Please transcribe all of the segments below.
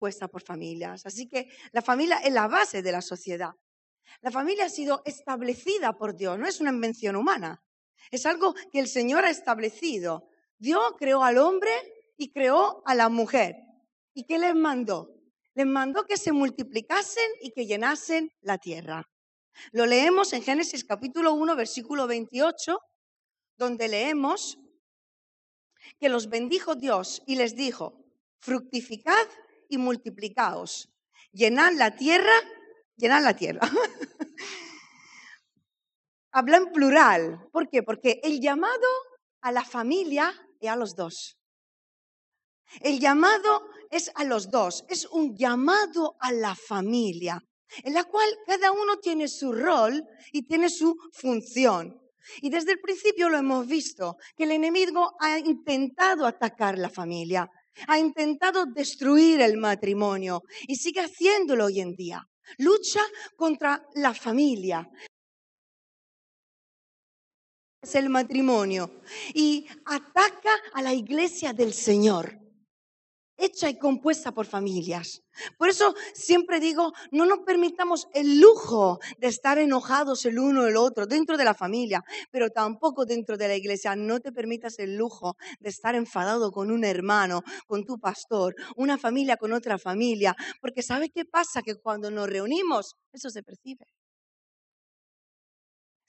puesta por familias. Así que la familia es la base de la sociedad. La familia ha sido establecida por Dios, no es una invención humana. Es algo que el Señor ha establecido. Dios creó al hombre y creó a la mujer. ¿Y qué les mandó? Les mandó que se multiplicasen y que llenasen la tierra. Lo leemos en Génesis capítulo 1, versículo 28, donde leemos que los bendijo Dios y les dijo, fructificad y multiplicaos, llenad la tierra, llenad la tierra. Habla en plural. ¿Por qué? Porque el llamado a la familia es a los dos. El llamado es a los dos, es un llamado a la familia, en la cual cada uno tiene su rol y tiene su función. Y desde el principio lo hemos visto, que el enemigo ha intentado atacar la familia, ha intentado destruir el matrimonio y sigue haciéndolo hoy en día. Lucha contra la familia, es el matrimonio y ataca a la iglesia del Señor, hecha y compuesta por familias. Por eso siempre digo, no nos permitamos el lujo de estar enojados el uno el otro dentro de la familia, pero tampoco dentro de la iglesia. No te permitas el lujo de estar enfadado con un hermano, con tu pastor, una familia con otra familia, porque ¿sabes qué pasa? Que cuando nos reunimos, eso se percibe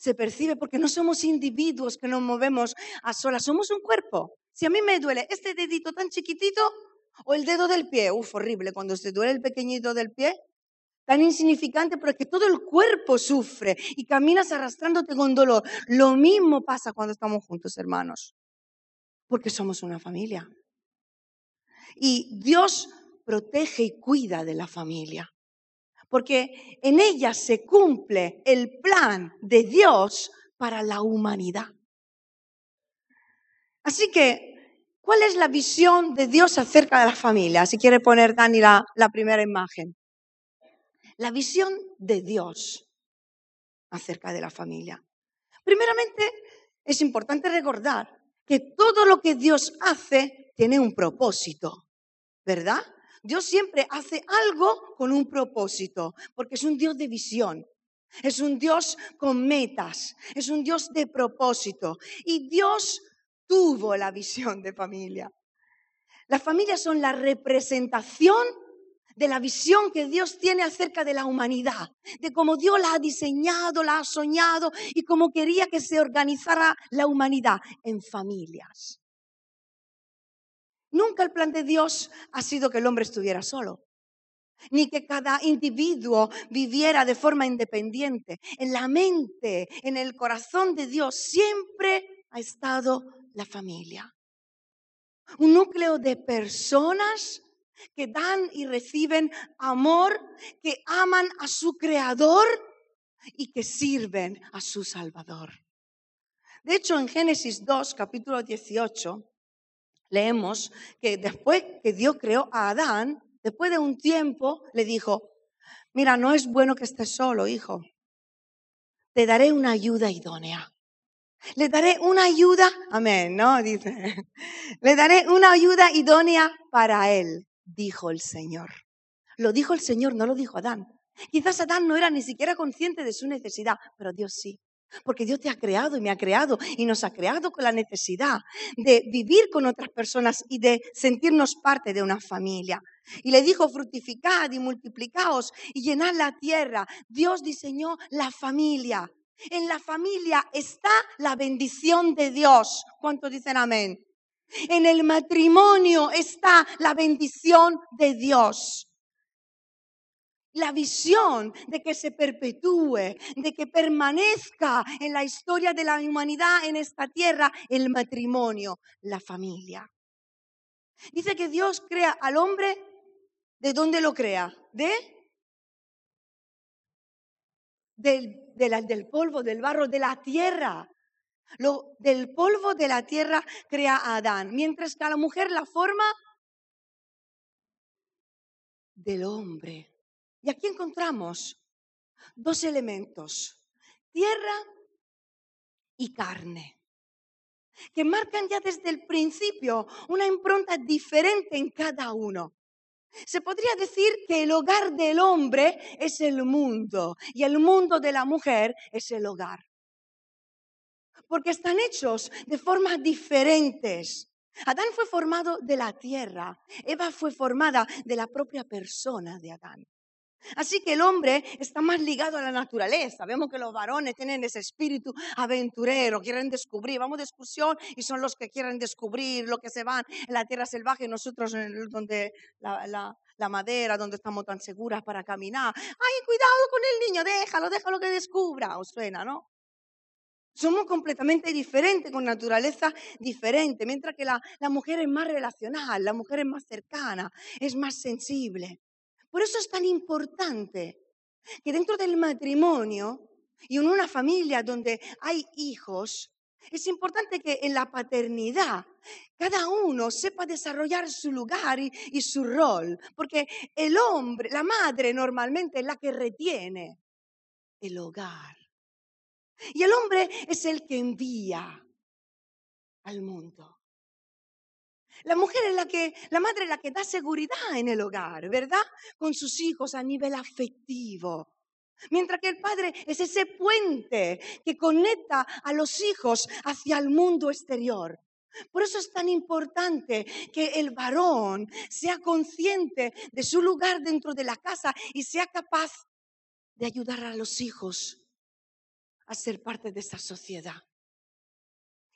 se percibe porque no somos individuos que nos movemos a solas, somos un cuerpo. Si a mí me duele este dedito tan chiquitito o el dedo del pie, uf, horrible, cuando se duele el pequeñito del pie, tan insignificante, pero que todo el cuerpo sufre y caminas arrastrándote con dolor. Lo mismo pasa cuando estamos juntos, hermanos, porque somos una familia. Y Dios protege y cuida de la familia porque en ella se cumple el plan de Dios para la humanidad. Así que, ¿cuál es la visión de Dios acerca de la familia? Si quiere poner Dani la, primera imagen. La visión de Dios acerca de la familia. Primeramente, es importante recordar que todo lo que Dios hace tiene un propósito, ¿verdad? Dios siempre hace algo con un propósito, porque es un Dios de visión. Es un Dios con metas, es un Dios de propósito. Y Dios tuvo la visión de familia. Las familias son la representación de la visión que Dios tiene acerca de la humanidad, de cómo Dios la ha diseñado, la ha soñado y cómo quería que se organizara la humanidad en familias. Nunca el plan de Dios ha sido que el hombre estuviera solo, ni que cada individuo viviera de forma independiente. En la mente, en el corazón de Dios, siempre ha estado la familia. Un núcleo de personas que dan y reciben amor, que aman a su creador y que sirven a su Salvador. De hecho, en Génesis 2, capítulo 18, leemos que después que Dios creó a Adán, después de un tiempo le dijo, mira, no es bueno que estés solo, hijo. Te daré una ayuda idónea. Le daré una ayuda, amén, ¿no? Dice, le daré una ayuda idónea para él, dijo el Señor. Lo dijo el Señor, no lo dijo Adán. Quizás Adán no era ni siquiera consciente de su necesidad, pero Dios sí. Porque Dios te ha creado y me ha creado y nos ha creado con la necesidad de vivir con otras personas y de sentirnos parte de una familia. Y le dijo, fructificad y multiplicaos y llenad la tierra. Dios diseñó la familia. En la familia está la bendición de Dios. ¿Cuántos dicen amén? En el matrimonio está la bendición de Dios la visión de que se perpetúe, de que permanezca en la historia de la humanidad en esta tierra el matrimonio, la familia. Dice que Dios crea al hombre, ¿de dónde lo crea? De del, del polvo, del barro, de la tierra. Lo, del polvo de la tierra crea a Adán, mientras que a la mujer la forma del hombre. Y aquí encontramos dos elementos, tierra y carne, que marcan ya desde el principio una impronta diferente en cada uno. Se podría decir que el hogar del hombre es el mundo y el mundo de la mujer es el hogar. Porque están hechos de formas diferentes. Adán fue formado de la tierra, Eva fue formada de la propia persona de Adán. Así que el hombre está más ligado a la naturaleza. Vemos que los varones tienen ese espíritu aventurero, quieren descubrir. Vamos de excursión y son los que quieren descubrir lo que se van en la tierra salvaje y nosotros en donde la, la madera, donde estamos tan seguras para caminar. Ay, cuidado con el niño, déjalo, déjalo que descubra. Os suena, ¿no? Somos completamente diferentes, con naturaleza diferente, mientras que la, la mujer es más relacional, la mujer es más cercana, es más sensible. Por eso es tan importante que dentro del matrimonio y en una familia donde hay hijos, es importante que en la paternidad cada uno sepa desarrollar su lugar y, su rol, porque el hombre, la madre normalmente es la que retiene el hogar. Y el hombre es el que envía al mundo. La mujer es la que, la madre es la que da seguridad en el hogar, ¿verdad? Con sus hijos a nivel afectivo. Mientras que el padre es ese puente que conecta a los hijos hacia el mundo exterior. Por eso es tan importante que el varón sea consciente de su lugar dentro de la casa y sea capaz de ayudar a los hijos a ser parte de esa sociedad.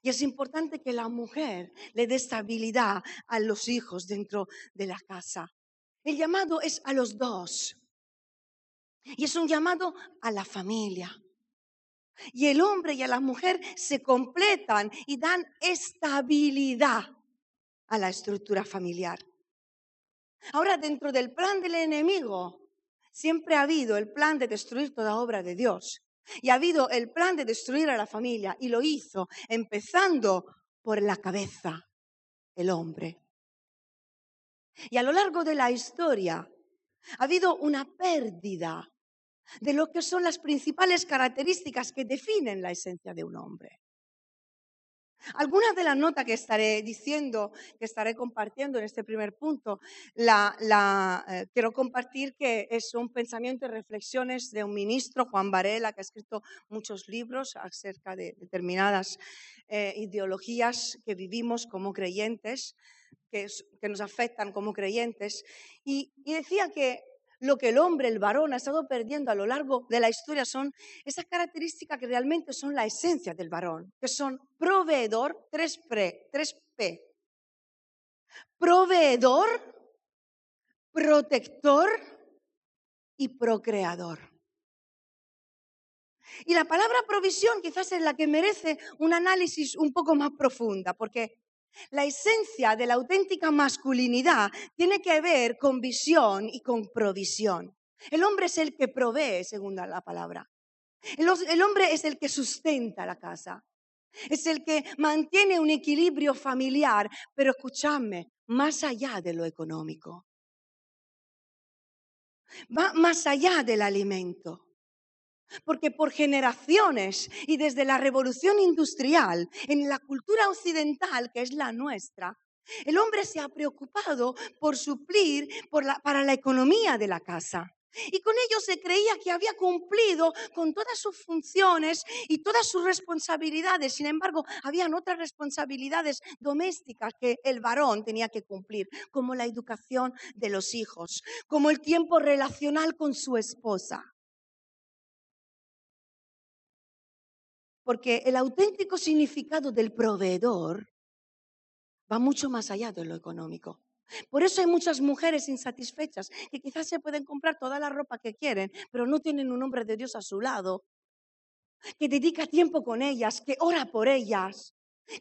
Y es importante que la mujer le dé estabilidad a los hijos dentro de la casa. El llamado es a los dos. Y es un llamado a la familia. Y el hombre y a la mujer se completan y dan estabilidad a la estructura familiar. Ahora, dentro del plan del enemigo, siempre ha habido el plan de destruir toda obra de Dios. Y ha habido el plan de destruir a la familia y lo hizo empezando por la cabeza, el hombre. Y a lo largo de la historia ha habido una pérdida de lo que son las principales características que definen la esencia de un hombre. Algunas de las notas que estaré diciendo, que estaré compartiendo en este primer punto, la, eh, quiero compartir que es un pensamiento y reflexiones de un ministro, Juan Varela, que ha escrito muchos libros acerca de determinadas eh, ideologías que vivimos como creyentes, que, nos afectan como creyentes. y decía que lo que el hombre, el varón, ha estado perdiendo a lo largo de la historia son esas características que realmente son la esencia del varón, que son proveedor, tres, pre, tres P. Proveedor, protector y procreador. Y la palabra provisión quizás es la que merece un análisis un poco más profunda, porque la esencia de la auténtica masculinidad tiene que ver con visión y con provisión. El hombre es el que provee, según la palabra. El, hombre es el que sustenta la casa. Es el que mantiene un equilibrio familiar, pero escúchame, más allá de lo económico. Va más allá del alimento. Porque por generaciones y desde la revolución industrial, en la cultura occidental, que es la nuestra, el hombre se ha preocupado por suplir para la economía de la casa. Y con ello se creía que había cumplido con todas sus funciones y todas sus responsabilidades. Sin embargo, habían otras responsabilidades domésticas que el varón tenía que cumplir, como la educación de los hijos, como el tiempo relacional con su esposa. Porque el auténtico significado del proveedor va mucho más allá de lo económico. Por eso hay muchas mujeres insatisfechas que quizás se pueden comprar toda la ropa que quieren, pero no tienen un hombre de Dios a su lado, que dedica tiempo con ellas, que ora por ellas,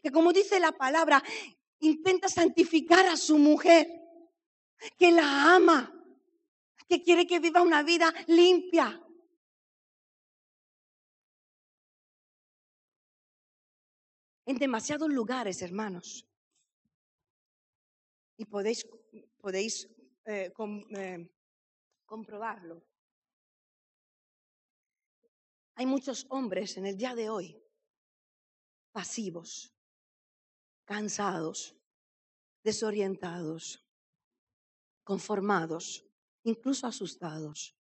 que como dice la palabra, intenta santificar a su mujer, que la ama, que quiere que viva una vida limpia, en demasiados lugares, hermanos. Y podéis, podéis eh, eh, comprobarlo. Hay muchos hombres en el día de hoy pasivos, cansados, desorientados, conformados, incluso asustados.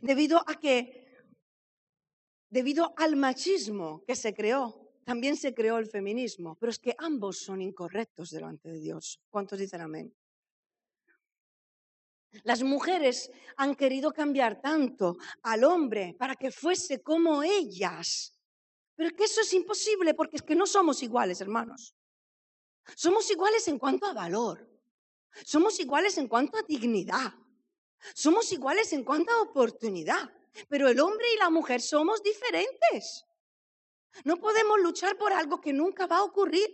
Debido a que, debido al machismo que se creó, también se creó el feminismo, pero es que ambos son incorrectos delante de Dios. ¿Cuántos dicen amén? Las mujeres han querido cambiar tanto al hombre para que fuese como ellas. Pero es que eso es imposible porque es que no somos iguales, hermanos. Somos iguales en cuanto a valor. Somos iguales en cuanto a dignidad. Somos iguales en cuanto a oportunidad. Pero el hombre y la mujer somos diferentes. No podemos luchar por algo que nunca va a ocurrir.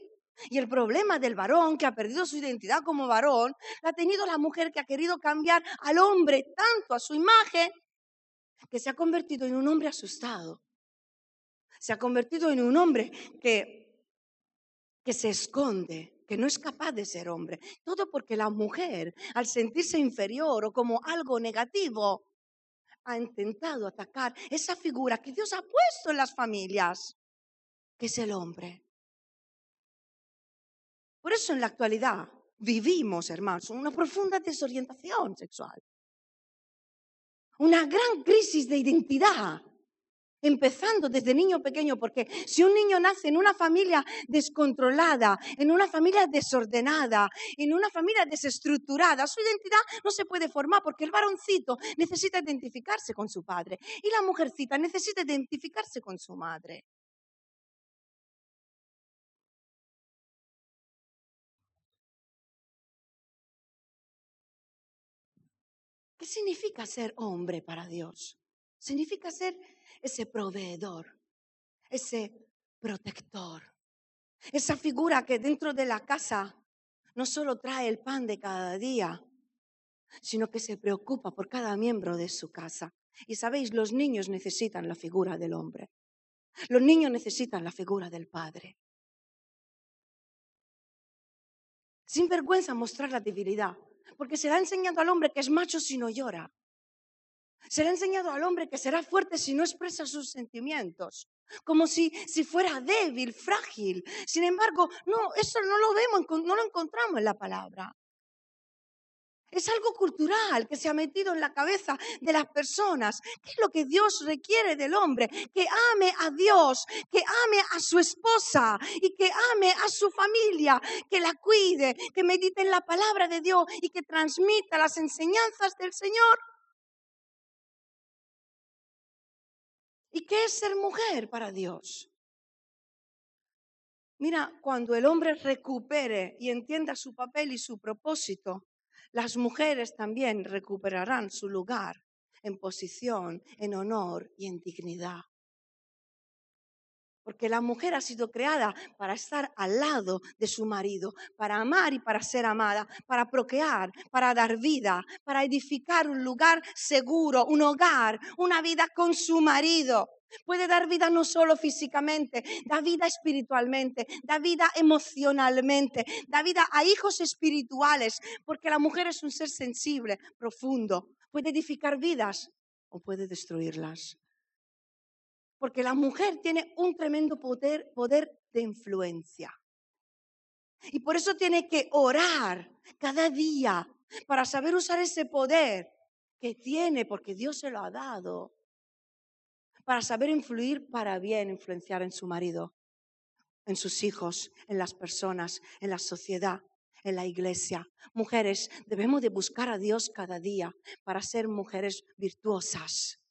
Y el problema del varón que ha perdido su identidad como varón, la ha tenido la mujer que ha querido cambiar al hombre tanto a su imagen que se ha convertido en un hombre asustado. Se ha convertido en un hombre que, que se esconde, que no es capaz de ser hombre. Todo porque la mujer, al sentirse inferior o como algo negativo, ha intentado atacar esa figura que Dios ha puesto en las familias, que es el hombre. Por eso en la actualidad vivimos, hermanos, una profunda desorientación sexual. Una gran crisis de identidad, empezando desde niño pequeño, porque si un niño nace en una familia descontrolada, en una familia desordenada, en una familia desestructurada, su identidad no se puede formar porque el varoncito necesita identificarse con su padre y la mujercita necesita identificarse con su madre. ¿Qué significa ser hombre para Dios? Significa ser ese proveedor, ese protector, esa figura que dentro de la casa no solo trae el pan de cada día, sino que se preocupa por cada miembro de su casa. Y sabéis, los niños necesitan la figura del hombre. Los niños necesitan la figura del padre. Sin vergüenza mostrar la debilidad, porque se le ha enseñado al hombre que es macho si no llora. Se le ha enseñado al hombre que será fuerte si no expresa sus sentimientos, como si, si fuera débil, frágil. Sin embargo, no, eso no lo vemos, no lo encontramos en la palabra. Es algo cultural que se ha metido en la cabeza de las personas. ¿Qué es lo que Dios requiere del hombre? Que ame a Dios, que ame a su esposa y que ame a su familia, que la cuide, que medite en la palabra de Dios y que transmita las enseñanzas del Señor. ¿Y qué es ser mujer para Dios? Mira, cuando el hombre recupere y entienda su papel y su propósito, las mujeres también recuperarán su lugar en posición, en honor y en dignidad. Porque la mujer ha sido creada para estar al lado de su marido, para amar y para ser amada, para procrear, para dar vida, para edificar un lugar seguro, un hogar, una vida con su marido. Puede dar vida no solo físicamente, da vida espiritualmente, da vida emocionalmente, da vida a hijos espirituales, porque la mujer es un ser sensible, profundo, puede edificar vidas o puede destruirlas. Porque la mujer tiene un tremendo poder, poder de influencia. Y por eso tiene que orar cada día para saber usar ese poder que tiene, porque Dios se lo ha dado para saber influir para bien, influenciar en su marido, en sus hijos, en las personas, en la sociedad, en la iglesia. Mujeres, debemos de buscar a Dios cada día para ser mujeres virtuosas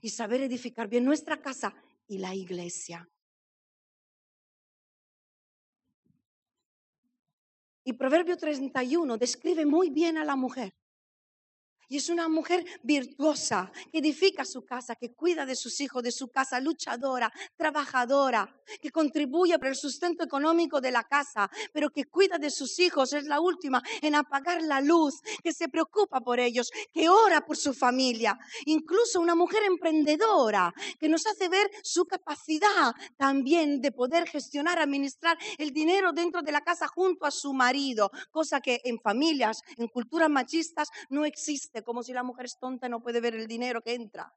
y saber edificar bien nuestra casa y la iglesia. Y Proverbio 31 describe muy bien a la mujer. Y es una mujer virtuosa, que edifica su casa, que cuida de sus hijos, de su casa, luchadora, trabajadora, que contribuye para el sustento económico de la casa, pero que cuida de sus hijos, es la última en apagar la luz, que se preocupa por ellos, que ora por su familia. Incluso una mujer emprendedora, que nos hace ver su capacidad también de poder gestionar, administrar el dinero dentro de la casa junto a su marido, cosa que en familias, en culturas machistas no existe como si la mujer es tonta y no puede ver el dinero que entra.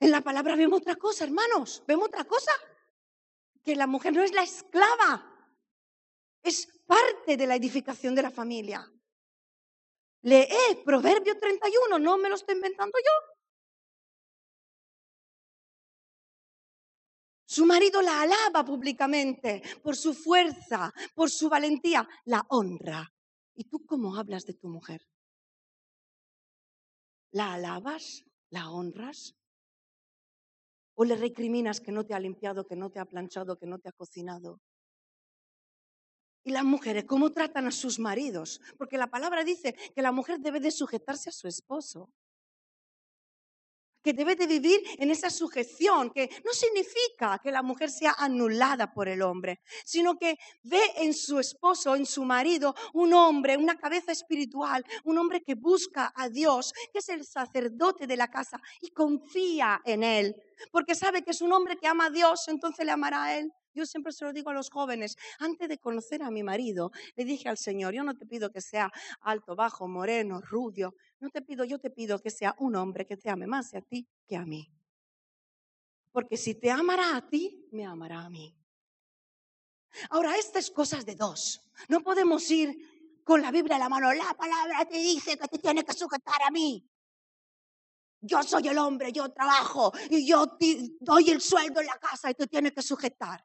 En la palabra vemos otra cosa, hermanos, vemos otra cosa, que la mujer no es la esclava, es parte de la edificación de la familia. Lee Proverbio 31, no me lo estoy inventando yo. Su marido la alaba públicamente por su fuerza, por su valentía, la honra. ¿Y tú cómo hablas de tu mujer? ¿La alabas? ¿La honras? ¿O le recriminas que no te ha limpiado, que no te ha planchado, que no te ha cocinado? Y las mujeres, ¿cómo tratan a sus maridos? Porque la palabra dice que la mujer debe de sujetarse a su esposo que debe de vivir en esa sujeción, que no significa que la mujer sea anulada por el hombre, sino que ve en su esposo, en su marido, un hombre, una cabeza espiritual, un hombre que busca a Dios, que es el sacerdote de la casa y confía en él, porque sabe que es un hombre que ama a Dios, entonces le amará a él. Yo siempre se lo digo a los jóvenes, antes de conocer a mi marido, le dije al Señor, yo no te pido que sea alto, bajo, moreno, rubio, no te pido, yo te pido que sea un hombre que te ame más a ti que a mí. Porque si te amará a ti, me amará a mí. Ahora, estas cosas de dos. No podemos ir con la Biblia en la mano. La palabra te dice que te tiene que sujetar a mí. Yo soy el hombre, yo trabajo y yo te doy el sueldo en la casa y tú tienes que sujetar.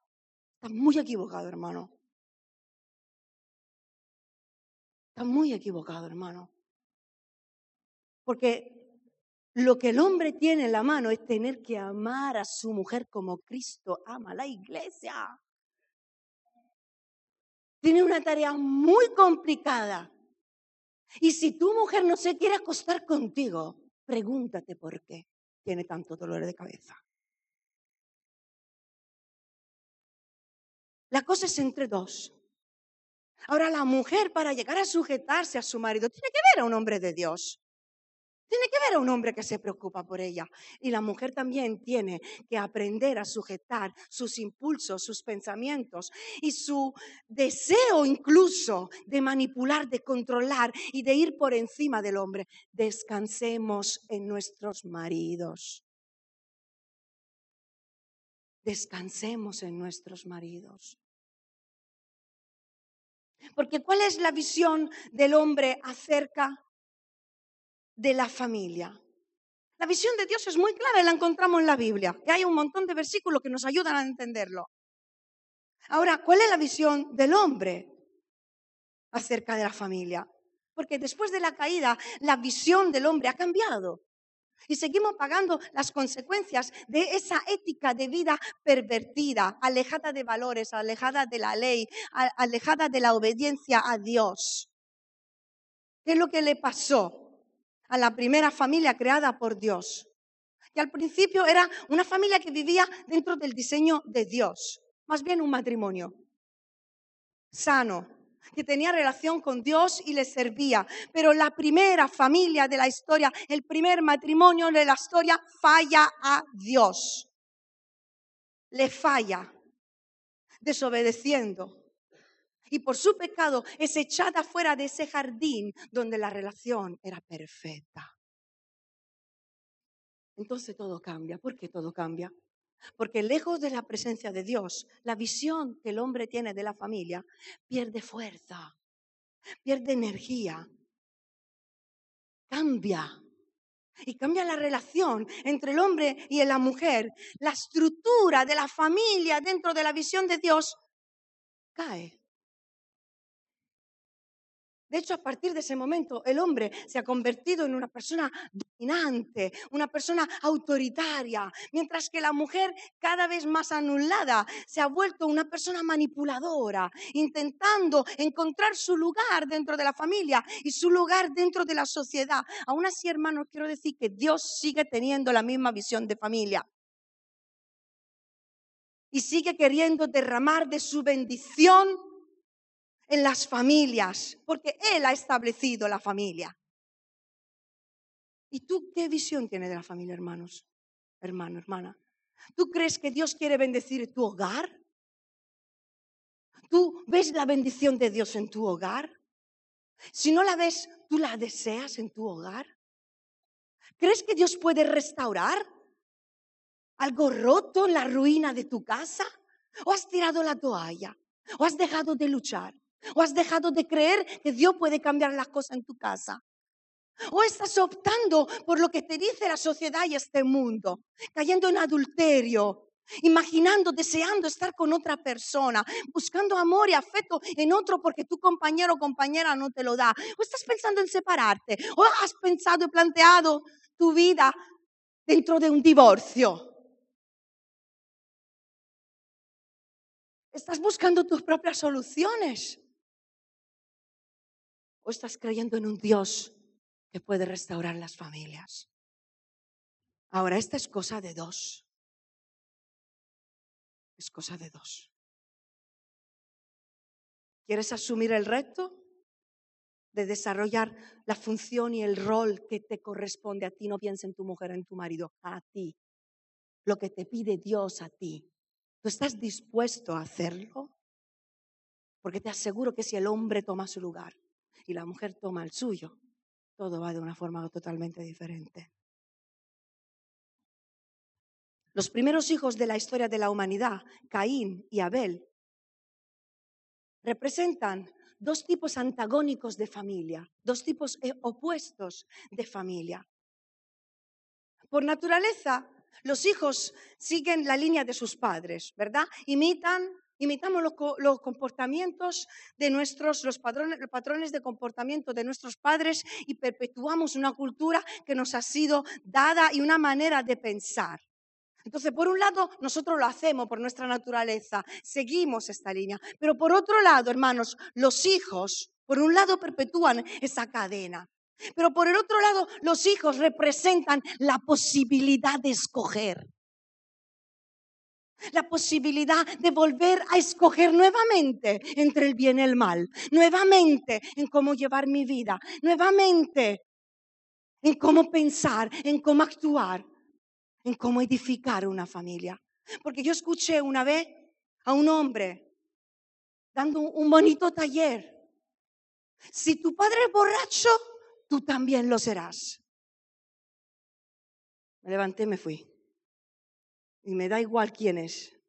Estás muy equivocado, hermano. Estás muy equivocado, hermano. Porque lo que el hombre tiene en la mano es tener que amar a su mujer como Cristo ama a la iglesia. Tiene una tarea muy complicada. Y si tu mujer no se quiere acostar contigo, pregúntate por qué tiene tanto dolor de cabeza. La cosa es entre dos. Ahora la mujer para llegar a sujetarse a su marido tiene que ver a un hombre de Dios. Tiene que ver a un hombre que se preocupa por ella. Y la mujer también tiene que aprender a sujetar sus impulsos, sus pensamientos y su deseo incluso de manipular, de controlar y de ir por encima del hombre. Descansemos en nuestros maridos descansemos en nuestros maridos. Porque ¿cuál es la visión del hombre acerca de la familia? La visión de Dios es muy clara y la encontramos en la Biblia. Y hay un montón de versículos que nos ayudan a entenderlo. Ahora, ¿cuál es la visión del hombre acerca de la familia? Porque después de la caída, la visión del hombre ha cambiado. Y seguimos pagando las consecuencias de esa ética de vida pervertida, alejada de valores, alejada de la ley, alejada de la obediencia a Dios. ¿Qué es lo que le pasó a la primera familia creada por Dios? Que al principio era una familia que vivía dentro del diseño de Dios, más bien un matrimonio sano, que tenía relación con Dios y le servía. Pero la primera familia de la historia, el primer matrimonio de la historia, falla a Dios. Le falla, desobedeciendo. Y por su pecado es echada fuera de ese jardín donde la relación era perfecta. Entonces todo cambia. ¿Por qué todo cambia? Porque lejos de la presencia de Dios, la visión que el hombre tiene de la familia pierde fuerza, pierde energía, cambia. Y cambia la relación entre el hombre y la mujer. La estructura de la familia dentro de la visión de Dios cae. De hecho, a partir de ese momento, el hombre se ha convertido en una persona dominante, una persona autoritaria, mientras que la mujer, cada vez más anulada, se ha vuelto una persona manipuladora, intentando encontrar su lugar dentro de la familia y su lugar dentro de la sociedad. Aún así, hermanos, quiero decir que Dios sigue teniendo la misma visión de familia. Y sigue queriendo derramar de su bendición en las familias, porque Él ha establecido la familia. ¿Y tú qué visión tienes de la familia, hermanos? Hermano, hermana. ¿Tú crees que Dios quiere bendecir tu hogar? ¿Tú ves la bendición de Dios en tu hogar? Si no la ves, ¿tú la deseas en tu hogar? ¿Crees que Dios puede restaurar algo roto en la ruina de tu casa? ¿O has tirado la toalla? ¿O has dejado de luchar? ¿O has dejado de creer que Dios puede cambiar las cosas en tu casa? ¿O estás optando por lo que te dice la sociedad y este mundo, cayendo en adulterio, imaginando, deseando estar con otra persona, buscando amor y afecto en otro porque tu compañero o compañera no te lo da? ¿O estás pensando en separarte? ¿O has pensado y planteado tu vida dentro de un divorcio? ¿Estás buscando tus propias soluciones? ¿O estás creyendo en un Dios que puede restaurar las familias? Ahora, esta es cosa de dos. Es cosa de dos. ¿Quieres asumir el reto de desarrollar la función y el rol que te corresponde a ti? No piensa en tu mujer, en tu marido, a ti. Lo que te pide Dios a ti. ¿Tú estás dispuesto a hacerlo? Porque te aseguro que si el hombre toma su lugar y la mujer toma el suyo, todo va de una forma totalmente diferente. Los primeros hijos de la historia de la humanidad, Caín y Abel, representan dos tipos antagónicos de familia, dos tipos eh, opuestos de familia. Por naturaleza, los hijos siguen la línea de sus padres, ¿verdad? Imitan, imitamos los, comportamientos de nuestros, los patrones, los patrones de comportamiento de nuestros padres y perpetuamos una cultura que nos ha sido dada y una manera de pensar. Entonces, por un lado, nosotros lo hacemos por nuestra naturaleza, seguimos esta línea, pero por otro lado, hermanos, los hijos, por un lado, perpetúan esa cadena. Pero por el otro lado, los hijos representan la posibilidad de escoger. La posibilidad de volver a escoger nuevamente entre el bien y el mal, nuevamente en cómo llevar mi vida, nuevamente en cómo pensar, en cómo actuar, en cómo edificar una familia. Porque yo escuché una vez a un hombre dando un bonito taller. Si tu padre es borracho, tú también lo serás. Me levanté y me fui. Y me da igual quién es.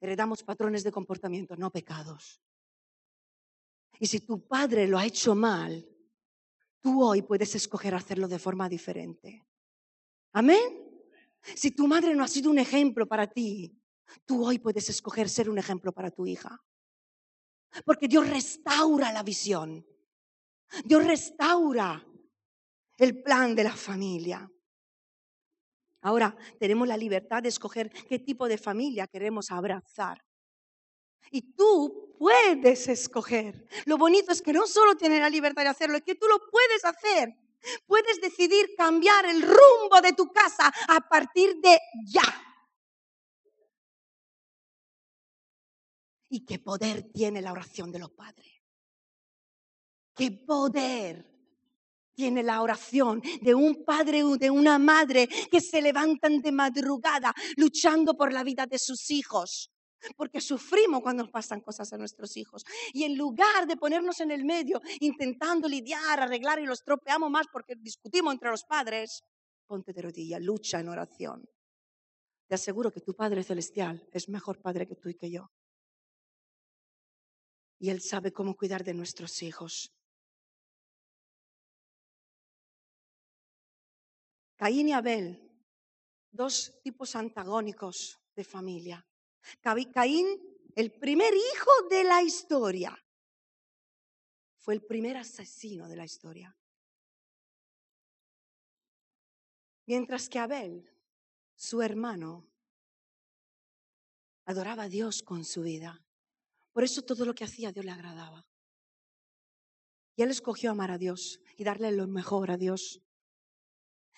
Heredamos patrones de comportamiento, no pecados. Y si tu padre lo ha hecho mal, tú hoy puedes escoger hacerlo de forma diferente. Amén. Si tu madre no ha sido un ejemplo para ti, tú hoy puedes escoger ser un ejemplo para tu hija. Porque Dios restaura la visión. Dios restaura el plan de la familia. Ahora tenemos la libertad de escoger qué tipo de familia queremos abrazar. Y tú puedes escoger. Lo bonito es que no solo tienes la libertad de hacerlo, es que tú lo puedes hacer. Puedes decidir cambiar el rumbo de tu casa a partir de ya. Y qué poder tiene la oración de los padres. Qué poder tiene la oración de un padre o de una madre que se levantan de madrugada luchando por la vida de sus hijos. Porque sufrimos cuando nos pasan cosas a nuestros hijos. Y en lugar de ponernos en el medio intentando lidiar, arreglar y los tropeamos más porque discutimos entre los padres, ponte de rodillas, lucha en oración. Te aseguro que tu Padre Celestial es mejor Padre que tú y que yo y Él sabe cómo cuidar de nuestros hijos. Caín y Abel, dos tipos antagónicos de familia. Caín, el primer hijo de la historia, fue el primer asesino de la historia. Mientras que Abel, su hermano, adoraba a Dios con su vida. Por eso todo lo que hacía Dios le agradaba. Y él escogió amar a Dios y darle lo mejor a Dios.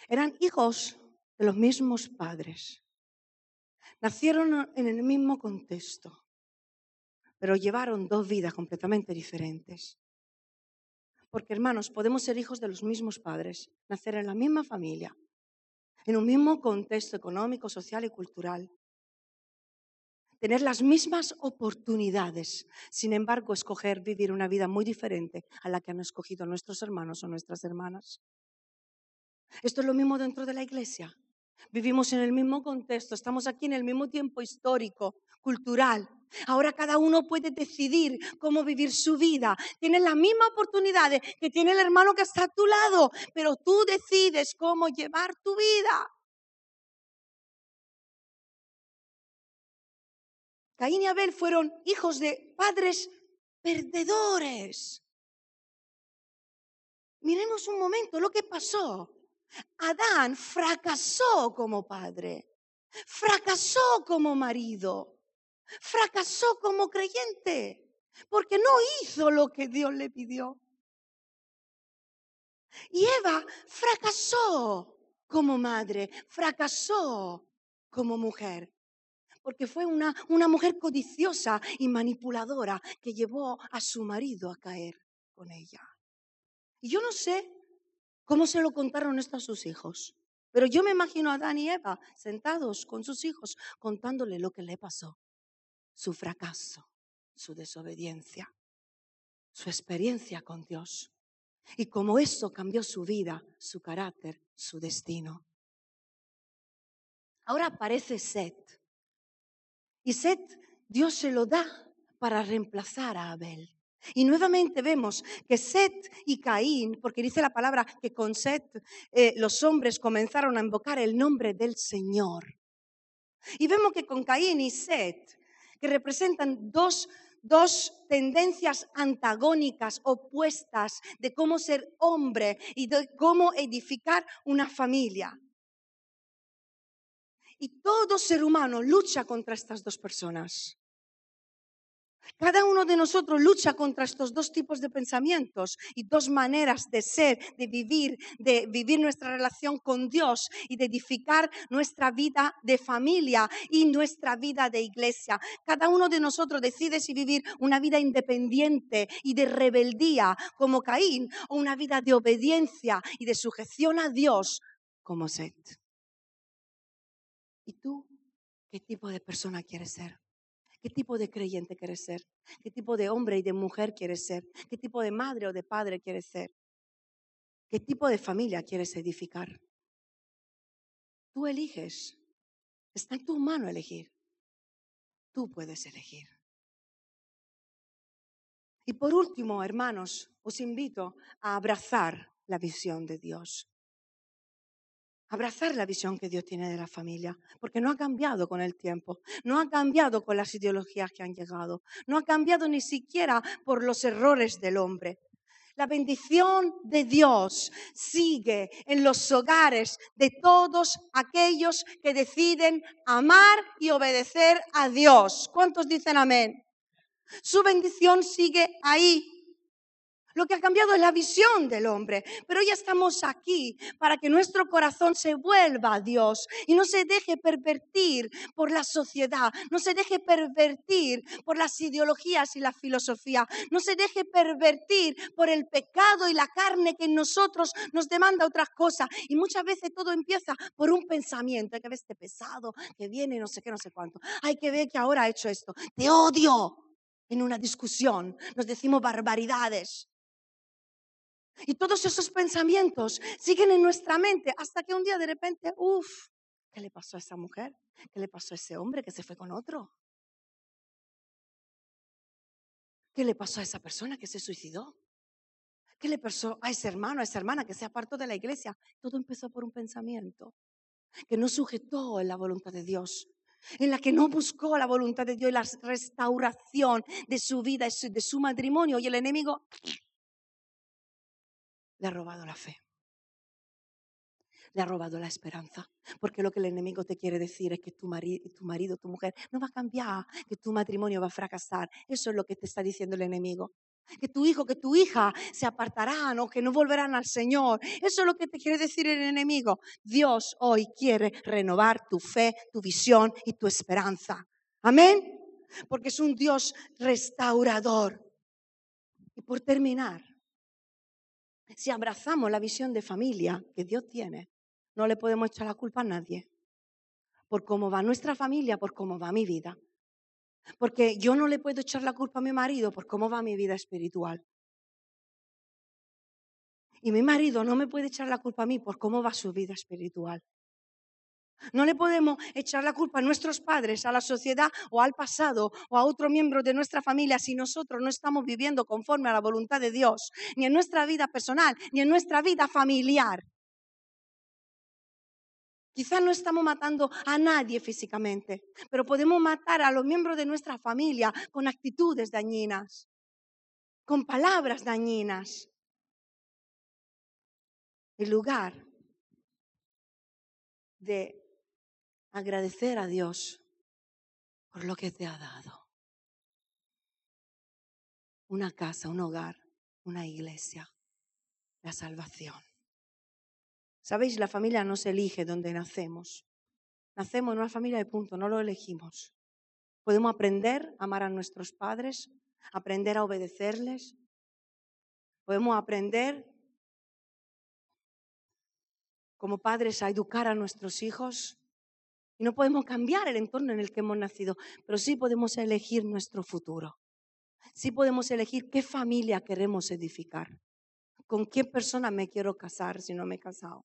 Eran hijos de los mismos padres. Nacieron en el mismo contexto, pero llevaron dos vidas completamente diferentes. Porque hermanos, podemos ser hijos de los mismos padres, nacer en la misma familia, en un mismo contexto económico, social y cultural, tener las mismas oportunidades, sin embargo, escoger vivir una vida muy diferente a la que han escogido nuestros hermanos o nuestras hermanas. Esto es lo mismo dentro de la iglesia. Vivimos en el mismo contexto, estamos aquí en el mismo tiempo histórico, cultural. Ahora cada uno puede decidir cómo vivir su vida. Tienes la misma oportunidad que tiene el hermano que está a tu lado, pero tú decides cómo llevar tu vida. Caín y Abel fueron hijos de padres perdedores. Miremos un momento lo que pasó. Adán fracasó como padre, fracasó como marido, fracasó como creyente, porque no hizo lo que Dios le pidió. Y Eva fracasó como madre, fracasó como mujer porque fue una, una mujer codiciosa y manipuladora que llevó a su marido a caer con ella. Y yo no sé cómo se lo contaron esto a sus hijos, pero yo me imagino a Adán y Eva sentados con sus hijos contándole lo que le pasó, su fracaso, su desobediencia, su experiencia con Dios y cómo eso cambió su vida, su carácter, su destino. Ahora aparece Seth y Seth, Dios se lo da para reemplazar a Abel. Y nuevamente vemos que Seth y Caín, porque dice la palabra que con Seth eh, los hombres comenzaron a invocar el nombre del Señor. Y vemos que con Caín y Seth, que representan dos, dos tendencias antagónicas, opuestas de cómo ser hombre y de cómo edificar una familia. Y todo ser humano lucha contra estas dos personas. Cada uno de nosotros lucha contra estos dos tipos de pensamientos y dos maneras de ser, de vivir, de vivir nuestra relación con Dios y de edificar nuestra vida de familia y nuestra vida de iglesia. Cada uno de nosotros decide si vivir una vida independiente y de rebeldía como Caín o una vida de obediencia y de sujeción a Dios como Seth. ¿Y tú qué tipo de persona quieres ser? ¿Qué tipo de creyente quieres ser? ¿Qué tipo de hombre y de mujer quieres ser? ¿Qué tipo de madre o de padre quieres ser? ¿Qué tipo de familia quieres edificar? Tú eliges. Está en tu mano elegir. Tú puedes elegir. Y por último, hermanos, os invito a abrazar la visión de Dios abrazar la visión que Dios tiene de la familia, porque no ha cambiado con el tiempo, no ha cambiado con las ideologías que han llegado, no ha cambiado ni siquiera por los errores del hombre. La bendición de Dios sigue en los hogares de todos aquellos que deciden amar y obedecer a Dios. ¿Cuántos dicen amén? Su bendición sigue ahí. Lo que ha cambiado es la visión del hombre. Pero ya estamos aquí para que nuestro corazón se vuelva a Dios y no se deje pervertir por la sociedad, no se deje pervertir por las ideologías y la filosofía, no se deje pervertir por el pecado y la carne que en nosotros nos demanda otras cosas. Y muchas veces todo empieza por un pensamiento. Hay que ver este pesado que viene, no sé qué, no sé cuánto. Hay que ver que ahora ha hecho esto. Te odio. En una discusión nos decimos barbaridades. Y todos esos pensamientos siguen en nuestra mente hasta que un día de repente, uff, ¿qué le pasó a esa mujer? ¿Qué le pasó a ese hombre que se fue con otro? ¿Qué le pasó a esa persona que se suicidó? ¿Qué le pasó a ese hermano, a esa hermana que se apartó de la iglesia? Todo empezó por un pensamiento que no sujetó en la voluntad de Dios, en la que no buscó la voluntad de Dios y la restauración de su vida, de su matrimonio. Y el enemigo le ha robado la fe. Le ha robado la esperanza. Porque lo que el enemigo te quiere decir es que tu, tu marido, tu mujer, no va a cambiar, que tu matrimonio va a fracasar. Eso es lo que te está diciendo el enemigo. Que tu hijo, que tu hija se apartarán o que no volverán al Señor. Eso es lo que te quiere decir el enemigo. Dios hoy quiere renovar tu fe, tu visión y tu esperanza. Amén. Porque es un Dios restaurador. Y por terminar, si abrazamos la visión de familia que Dios tiene, no le podemos echar la culpa a nadie. Por cómo va nuestra familia, por cómo va mi vida. Porque yo no le puedo echar la culpa a mi marido por cómo va mi vida espiritual. Y mi marido no me puede echar la culpa a mí por cómo va su vida espiritual. No le podemos echar la culpa a nuestros padres, a la sociedad o al pasado o a otro miembro de nuestra familia si nosotros no estamos viviendo conforme a la voluntad de Dios, ni en nuestra vida personal, ni en nuestra vida familiar. Quizás no estamos matando a nadie físicamente, pero podemos matar a los miembros de nuestra familia con actitudes dañinas, con palabras dañinas. En lugar de agradecer a Dios por lo que te ha dado. Una casa, un hogar, una iglesia, la salvación. Sabéis, la familia no se elige donde nacemos. Nacemos en una familia de punto, no lo elegimos. Podemos aprender a amar a nuestros padres, aprender a obedecerles. Podemos aprender como padres a educar a nuestros hijos. Y no podemos cambiar el entorno en el que hemos nacido, pero sí podemos elegir nuestro futuro. Sí podemos elegir qué familia queremos edificar. ¿Con qué persona me quiero casar si no me he casado?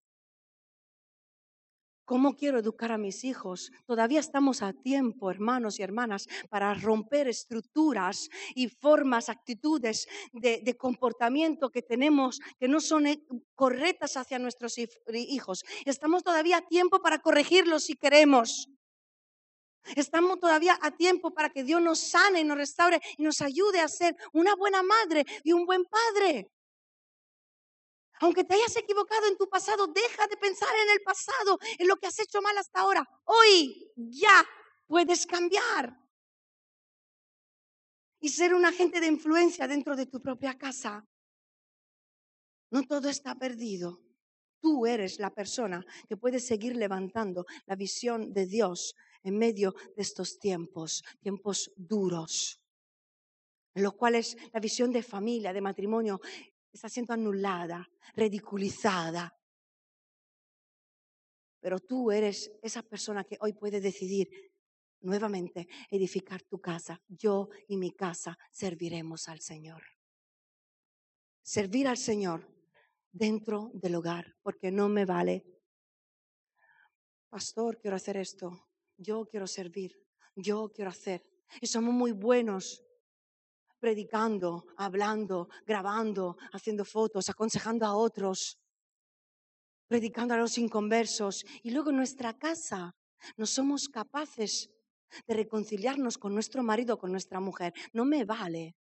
¿Cómo quiero educar a mis hijos? Todavía estamos a tiempo, hermanos y hermanas, para romper estructuras y formas, actitudes de, comportamiento que tenemos que no son eh, correctas hacia nuestros hijos. Estamos todavía a tiempo para corregirlos si queremos. Estamos todavía a tiempo para que Dios nos sane, nos restaure y nos ayude a ser una buena madre y un buen padre. Aunque te hayas equivocado en tu pasado, deja de pensar en el pasado, en lo que has hecho mal hasta ahora. Hoy ya puedes cambiar y ser un agente de influencia dentro de tu propia casa. No todo está perdido. Tú eres la persona que puede seguir levantando la visión de Dios en medio de estos tiempos, tiempos duros, en los cuales la visión de familia, de matrimonio, está siendo anulada, ridiculizada. Pero tú eres esa persona que hoy puede decidir nuevamente edificar tu casa. Yo y mi casa serviremos al Señor. Servir al Señor dentro del hogar, porque no me vale. Pastor, quiero hacer esto. Yo quiero servir. Yo quiero hacer. Y somos muy buenos predicando, hablando, grabando, haciendo fotos, aconsejando a otros, predicando a los inconversos. Y luego en nuestra casa no somos capaces de reconciliarnos con nuestro marido, con nuestra mujer. No me vale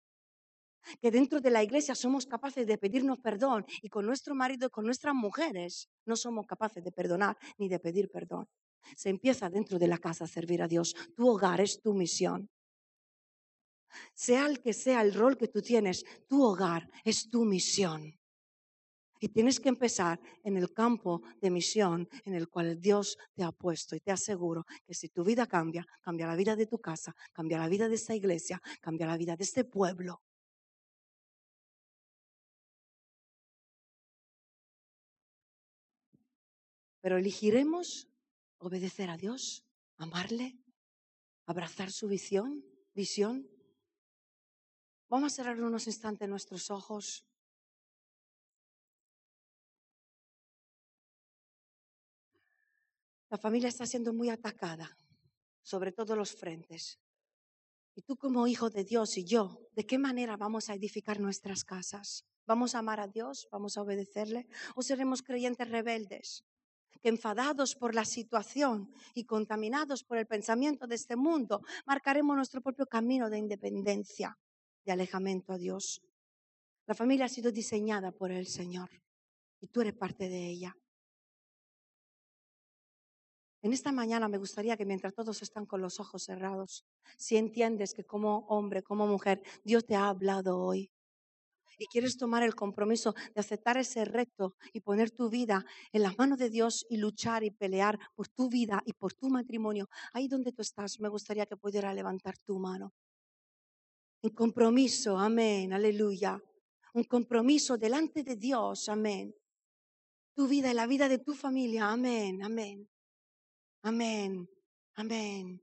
que dentro de la iglesia somos capaces de pedirnos perdón y con nuestro marido y con nuestras mujeres no somos capaces de perdonar ni de pedir perdón. Se empieza dentro de la casa a servir a Dios. Tu hogar es tu misión. Sea el que sea el rol que tú tienes, tu hogar es tu misión. Y tienes que empezar en el campo de misión en el cual Dios te ha puesto. Y te aseguro que si tu vida cambia, cambia la vida de tu casa, cambia la vida de esta iglesia, cambia la vida de este pueblo. Pero elegiremos obedecer a Dios, amarle, abrazar su visión, visión Vamos a cerrar unos instantes nuestros ojos. La familia está siendo muy atacada, sobre todos los frentes. Y tú como hijo de Dios y yo, ¿de qué manera vamos a edificar nuestras casas? ¿Vamos a amar a Dios? ¿Vamos a obedecerle? ¿O seremos creyentes rebeldes? Que enfadados por la situación y contaminados por el pensamiento de este mundo, marcaremos nuestro propio camino de independencia de alejamiento a Dios. La familia ha sido diseñada por el Señor y tú eres parte de ella. En esta mañana me gustaría que mientras todos están con los ojos cerrados, si entiendes que como hombre, como mujer, Dios te ha hablado hoy y quieres tomar el compromiso de aceptar ese reto y poner tu vida en las manos de Dios y luchar y pelear por tu vida y por tu matrimonio, ahí donde tú estás, me gustaría que pudiera levantar tu mano. Un compromiso, amén, aleluya. Un compromiso delante de Dios, amén. Tu vida y la vida de tu familia, amén, amén. Amén, amén.